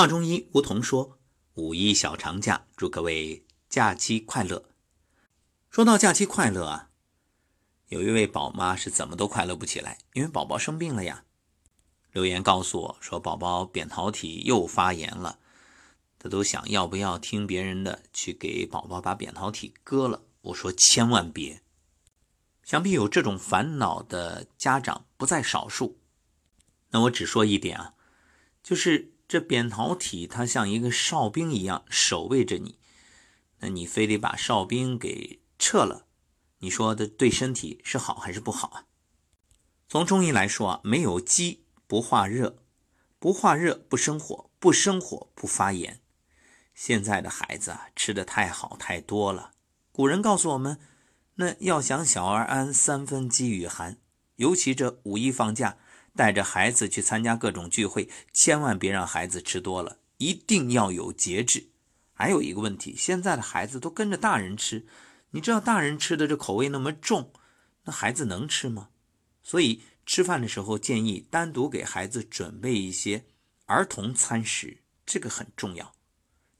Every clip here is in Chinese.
华中医梧桐说：“五一小长假，祝各位假期快乐。”说到假期快乐啊，有一位宝妈是怎么都快乐不起来，因为宝宝生病了呀。留言告诉我说，宝宝扁桃体又发炎了，他都想要不要听别人的去给宝宝把扁桃体割了。我说千万别，想必有这种烦恼的家长不在少数。那我只说一点啊，就是。这扁桃体它像一个哨兵一样守卫着你，那你非得把哨兵给撤了，你说的对身体是好还是不好啊？从中医来说啊，没有积不化热，不化热不生火，不生火不发炎。现在的孩子啊，吃的太好太多了。古人告诉我们，那要想小儿安，三分饥与寒，尤其这五一放假。带着孩子去参加各种聚会，千万别让孩子吃多了，一定要有节制。还有一个问题，现在的孩子都跟着大人吃，你知道大人吃的这口味那么重，那孩子能吃吗？所以吃饭的时候建议单独给孩子准备一些儿童餐食，这个很重要。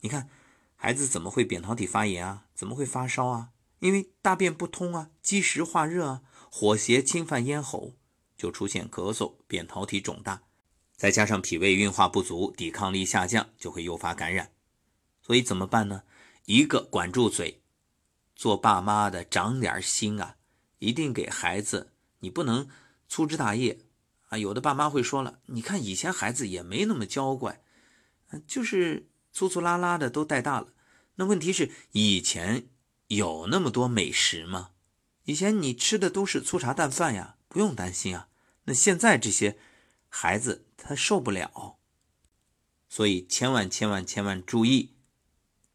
你看，孩子怎么会扁桃体发炎啊？怎么会发烧啊？因为大便不通啊，积食化热啊，火邪侵犯咽喉。就出现咳嗽、扁桃体肿大，再加上脾胃运化不足、抵抗力下降，就会诱发感染。所以怎么办呢？一个管住嘴，做爸妈的长点心啊，一定给孩子，你不能粗枝大叶啊。有的爸妈会说了，你看以前孩子也没那么娇惯，就是粗粗拉拉的都带大了。那问题是以前有那么多美食吗？以前你吃的都是粗茶淡饭呀，不用担心啊。那现在这些孩子他受不了，所以千万千万千万注意，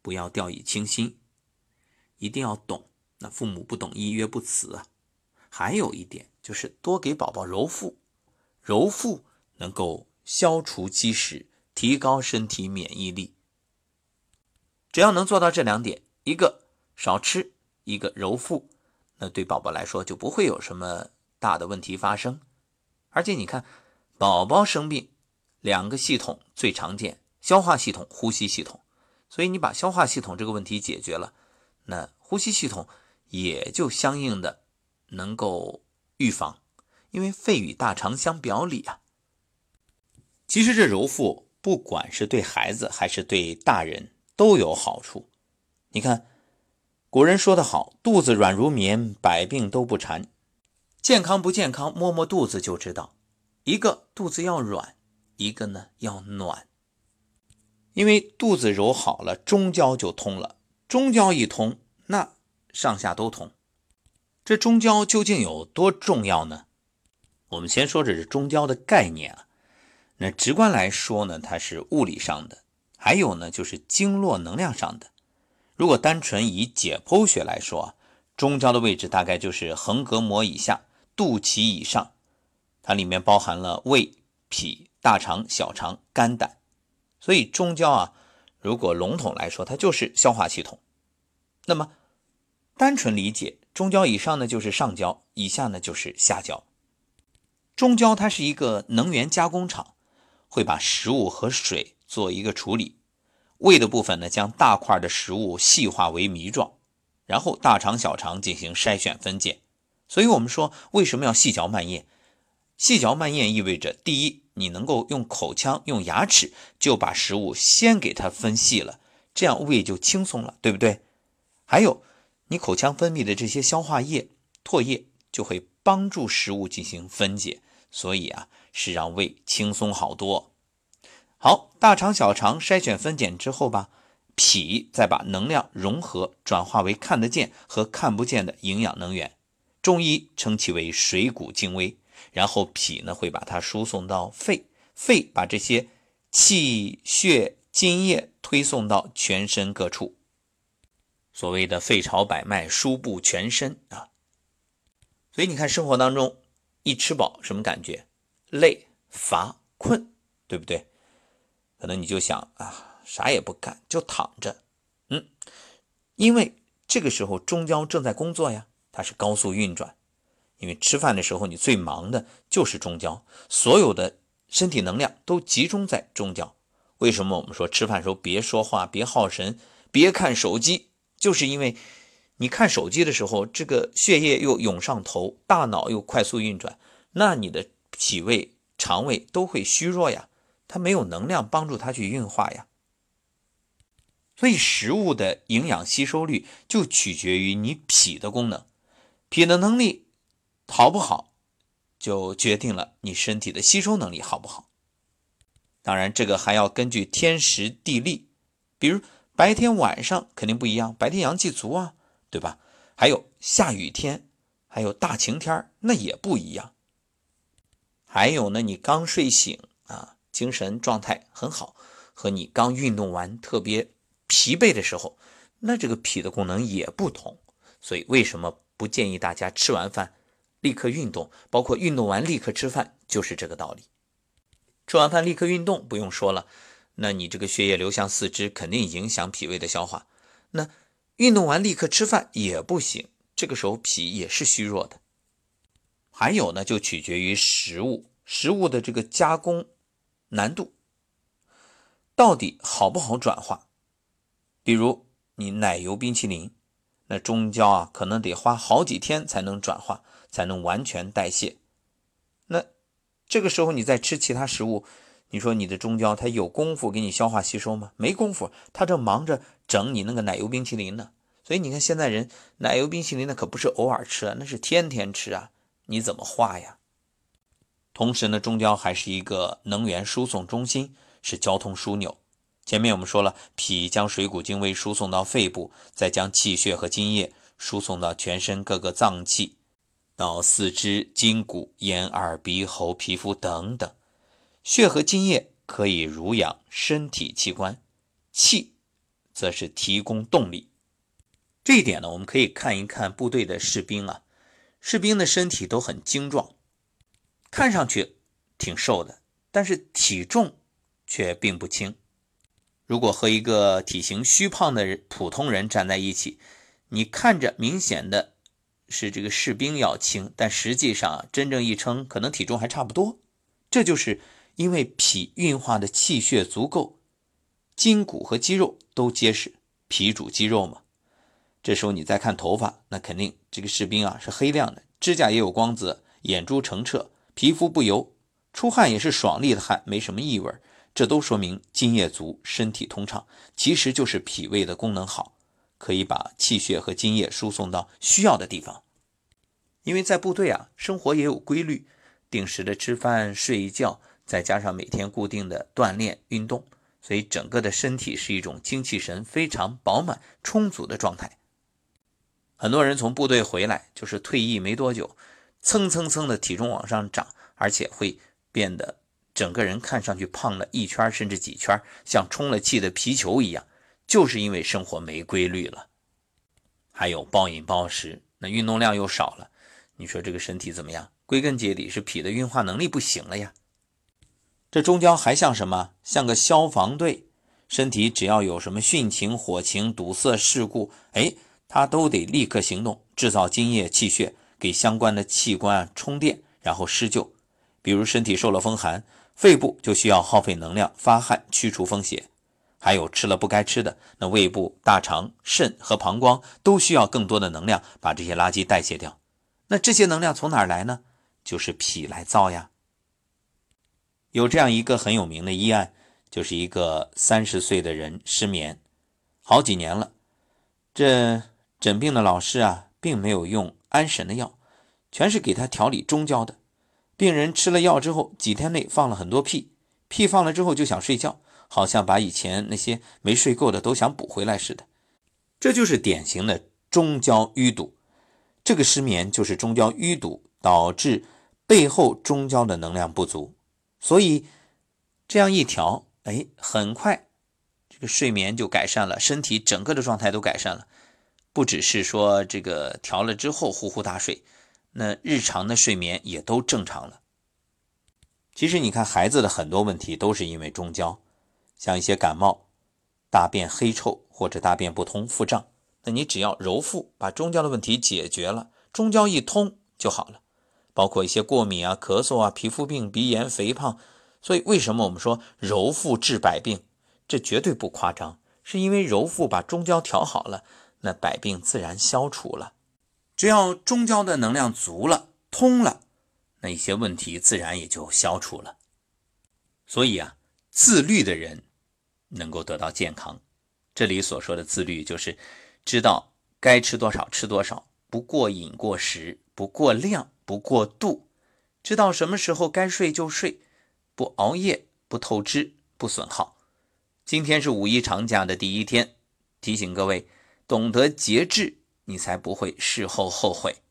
不要掉以轻心，一定要懂。那父母不懂医曰不慈啊。还有一点就是多给宝宝揉腹，揉腹能够消除积食，提高身体免疫力。只要能做到这两点，一个少吃，一个揉腹，那对宝宝来说就不会有什么大的问题发生。而且你看，宝宝生病，两个系统最常见：消化系统、呼吸系统。所以你把消化系统这个问题解决了，那呼吸系统也就相应的能够预防。因为肺与大肠相表里啊。其实这揉腹，不管是对孩子还是对大人都有好处。你看，古人说的好：“肚子软如棉，百病都不缠。”健康不健康，摸摸肚子就知道。一个肚子要软，一个呢要暖。因为肚子揉好了，中焦就通了。中焦一通，那上下都通。这中焦究竟有多重要呢？我们先说这是中焦的概念啊。那直观来说呢，它是物理上的；还有呢，就是经络能量上的。如果单纯以解剖学来说，中焦的位置大概就是横膈膜以下。肚脐以上，它里面包含了胃、脾、大肠、小肠、肝胆，所以中焦啊，如果笼统来说，它就是消化系统。那么，单纯理解，中焦以上呢就是上焦，以下呢就是下焦。中焦它是一个能源加工厂，会把食物和水做一个处理。胃的部分呢，将大块的食物细化为糜状，然后大肠、小肠进行筛选分拣。所以，我们说为什么要细嚼慢咽？细嚼慢咽意味着，第一，你能够用口腔、用牙齿就把食物先给它分细了，这样胃就轻松了，对不对？还有，你口腔分泌的这些消化液、唾液就会帮助食物进行分解，所以啊，是让胃轻松好多。好，大肠、小肠筛选分拣之后吧，脾再把能量融合转化为看得见和看不见的营养能源。中医称其为水谷精微，然后脾呢会把它输送到肺，肺把这些气血津液推送到全身各处。所谓的肺朝百脉，输布全身啊。所以你看生活当中，一吃饱什么感觉？累、乏、困，对不对？可能你就想啊，啥也不干，就躺着。嗯，因为这个时候中焦正在工作呀。它是高速运转，因为吃饭的时候你最忙的就是中焦，所有的身体能量都集中在中焦。为什么我们说吃饭时候别说话、别耗神、别看手机？就是因为你看手机的时候，这个血液又涌上头，大脑又快速运转，那你的脾胃、肠胃都会虚弱呀，它没有能量帮助它去运化呀。所以食物的营养吸收率就取决于你脾的功能，脾的能力好不好，就决定了你身体的吸收能力好不好。当然，这个还要根据天时地利，比如白天晚上肯定不一样，白天阳气足啊，对吧？还有下雨天，还有大晴天那也不一样。还有呢，你刚睡醒啊，精神状态很好，和你刚运动完特别。疲惫的时候，那这个脾的功能也不同，所以为什么不建议大家吃完饭立刻运动？包括运动完立刻吃饭，就是这个道理。吃完饭立刻运动，不用说了，那你这个血液流向四肢，肯定影响脾胃的消化。那运动完立刻吃饭也不行，这个时候脾也是虚弱的。还有呢，就取决于食物，食物的这个加工难度到底好不好转化。比如你奶油冰淇淋，那中焦啊，可能得花好几天才能转化，才能完全代谢。那这个时候你再吃其他食物，你说你的中焦它有功夫给你消化吸收吗？没功夫，它正忙着整你那个奶油冰淇淋呢。所以你看现在人奶油冰淇淋那可不是偶尔吃啊，那是天天吃啊，你怎么化呀？同时呢，中焦还是一个能源输送中心，是交通枢纽。前面我们说了，脾将水谷精微输送到肺部，再将气血和津液输送到全身各个脏器，到四肢、筋骨、眼、耳、鼻、喉、皮肤等等。血和津液可以濡养身体器官，气则是提供动力。这一点呢，我们可以看一看部队的士兵啊，士兵的身体都很精壮，看上去挺瘦的，但是体重却并不轻。如果和一个体型虚胖的人普通人站在一起，你看着明显的是这个士兵要轻，但实际上真正一称，可能体重还差不多。这就是因为脾运化的气血足够，筋骨和肌肉都结实，脾主肌肉嘛。这时候你再看头发，那肯定这个士兵啊是黑亮的，指甲也有光泽，眼珠澄澈，皮肤不油，出汗也是爽利的汗，没什么异味。这都说明津液足，身体通畅，其实就是脾胃的功能好，可以把气血和津液输送到需要的地方。因为在部队啊，生活也有规律，定时的吃饭、睡觉，再加上每天固定的锻炼运动，所以整个的身体是一种精气神非常饱满、充足的状态。很多人从部队回来，就是退役没多久，蹭蹭蹭的体重往上涨，而且会变得。整个人看上去胖了一圈甚至几圈，像充了气的皮球一样，就是因为生活没规律了。还有暴饮暴食，那运动量又少了，你说这个身体怎么样？归根结底是脾的运化能力不行了呀。这中焦还像什么？像个消防队，身体只要有什么汛情、火情、堵塞事故，哎，他都得立刻行动，制造津液气血，给相关的器官充电，然后施救。比如身体受了风寒。肺部就需要耗费能量发汗去除风邪，还有吃了不该吃的，那胃部、大肠、肾和膀胱都需要更多的能量把这些垃圾代谢掉。那这些能量从哪儿来呢？就是脾来造呀。有这样一个很有名的医案，就是一个三十岁的人失眠好几年了，这诊病的老师啊，并没有用安神的药，全是给他调理中焦的。病人吃了药之后，几天内放了很多屁，屁放了之后就想睡觉，好像把以前那些没睡够的都想补回来似的。这就是典型的中焦淤堵。这个失眠就是中焦淤堵导致背后中焦的能量不足，所以这样一调，哎，很快这个睡眠就改善了，身体整个的状态都改善了，不只是说这个调了之后呼呼大睡。那日常的睡眠也都正常了。其实你看，孩子的很多问题都是因为中焦，像一些感冒、大便黑臭或者大便不通、腹胀，那你只要揉腹，把中焦的问题解决了，中焦一通就好了。包括一些过敏啊、咳嗽啊、皮肤病、鼻炎、肥胖，所以为什么我们说揉腹治百病？这绝对不夸张，是因为揉腹把中焦调好了，那百病自然消除了。只要中焦的能量足了、通了，那一些问题自然也就消除了。所以啊，自律的人能够得到健康。这里所说的自律，就是知道该吃多少吃多少，不过饮过食，不过量，不过度，知道什么时候该睡就睡，不熬夜，不透支，不损耗。今天是五一长假的第一天，提醒各位懂得节制，你才不会事后后悔。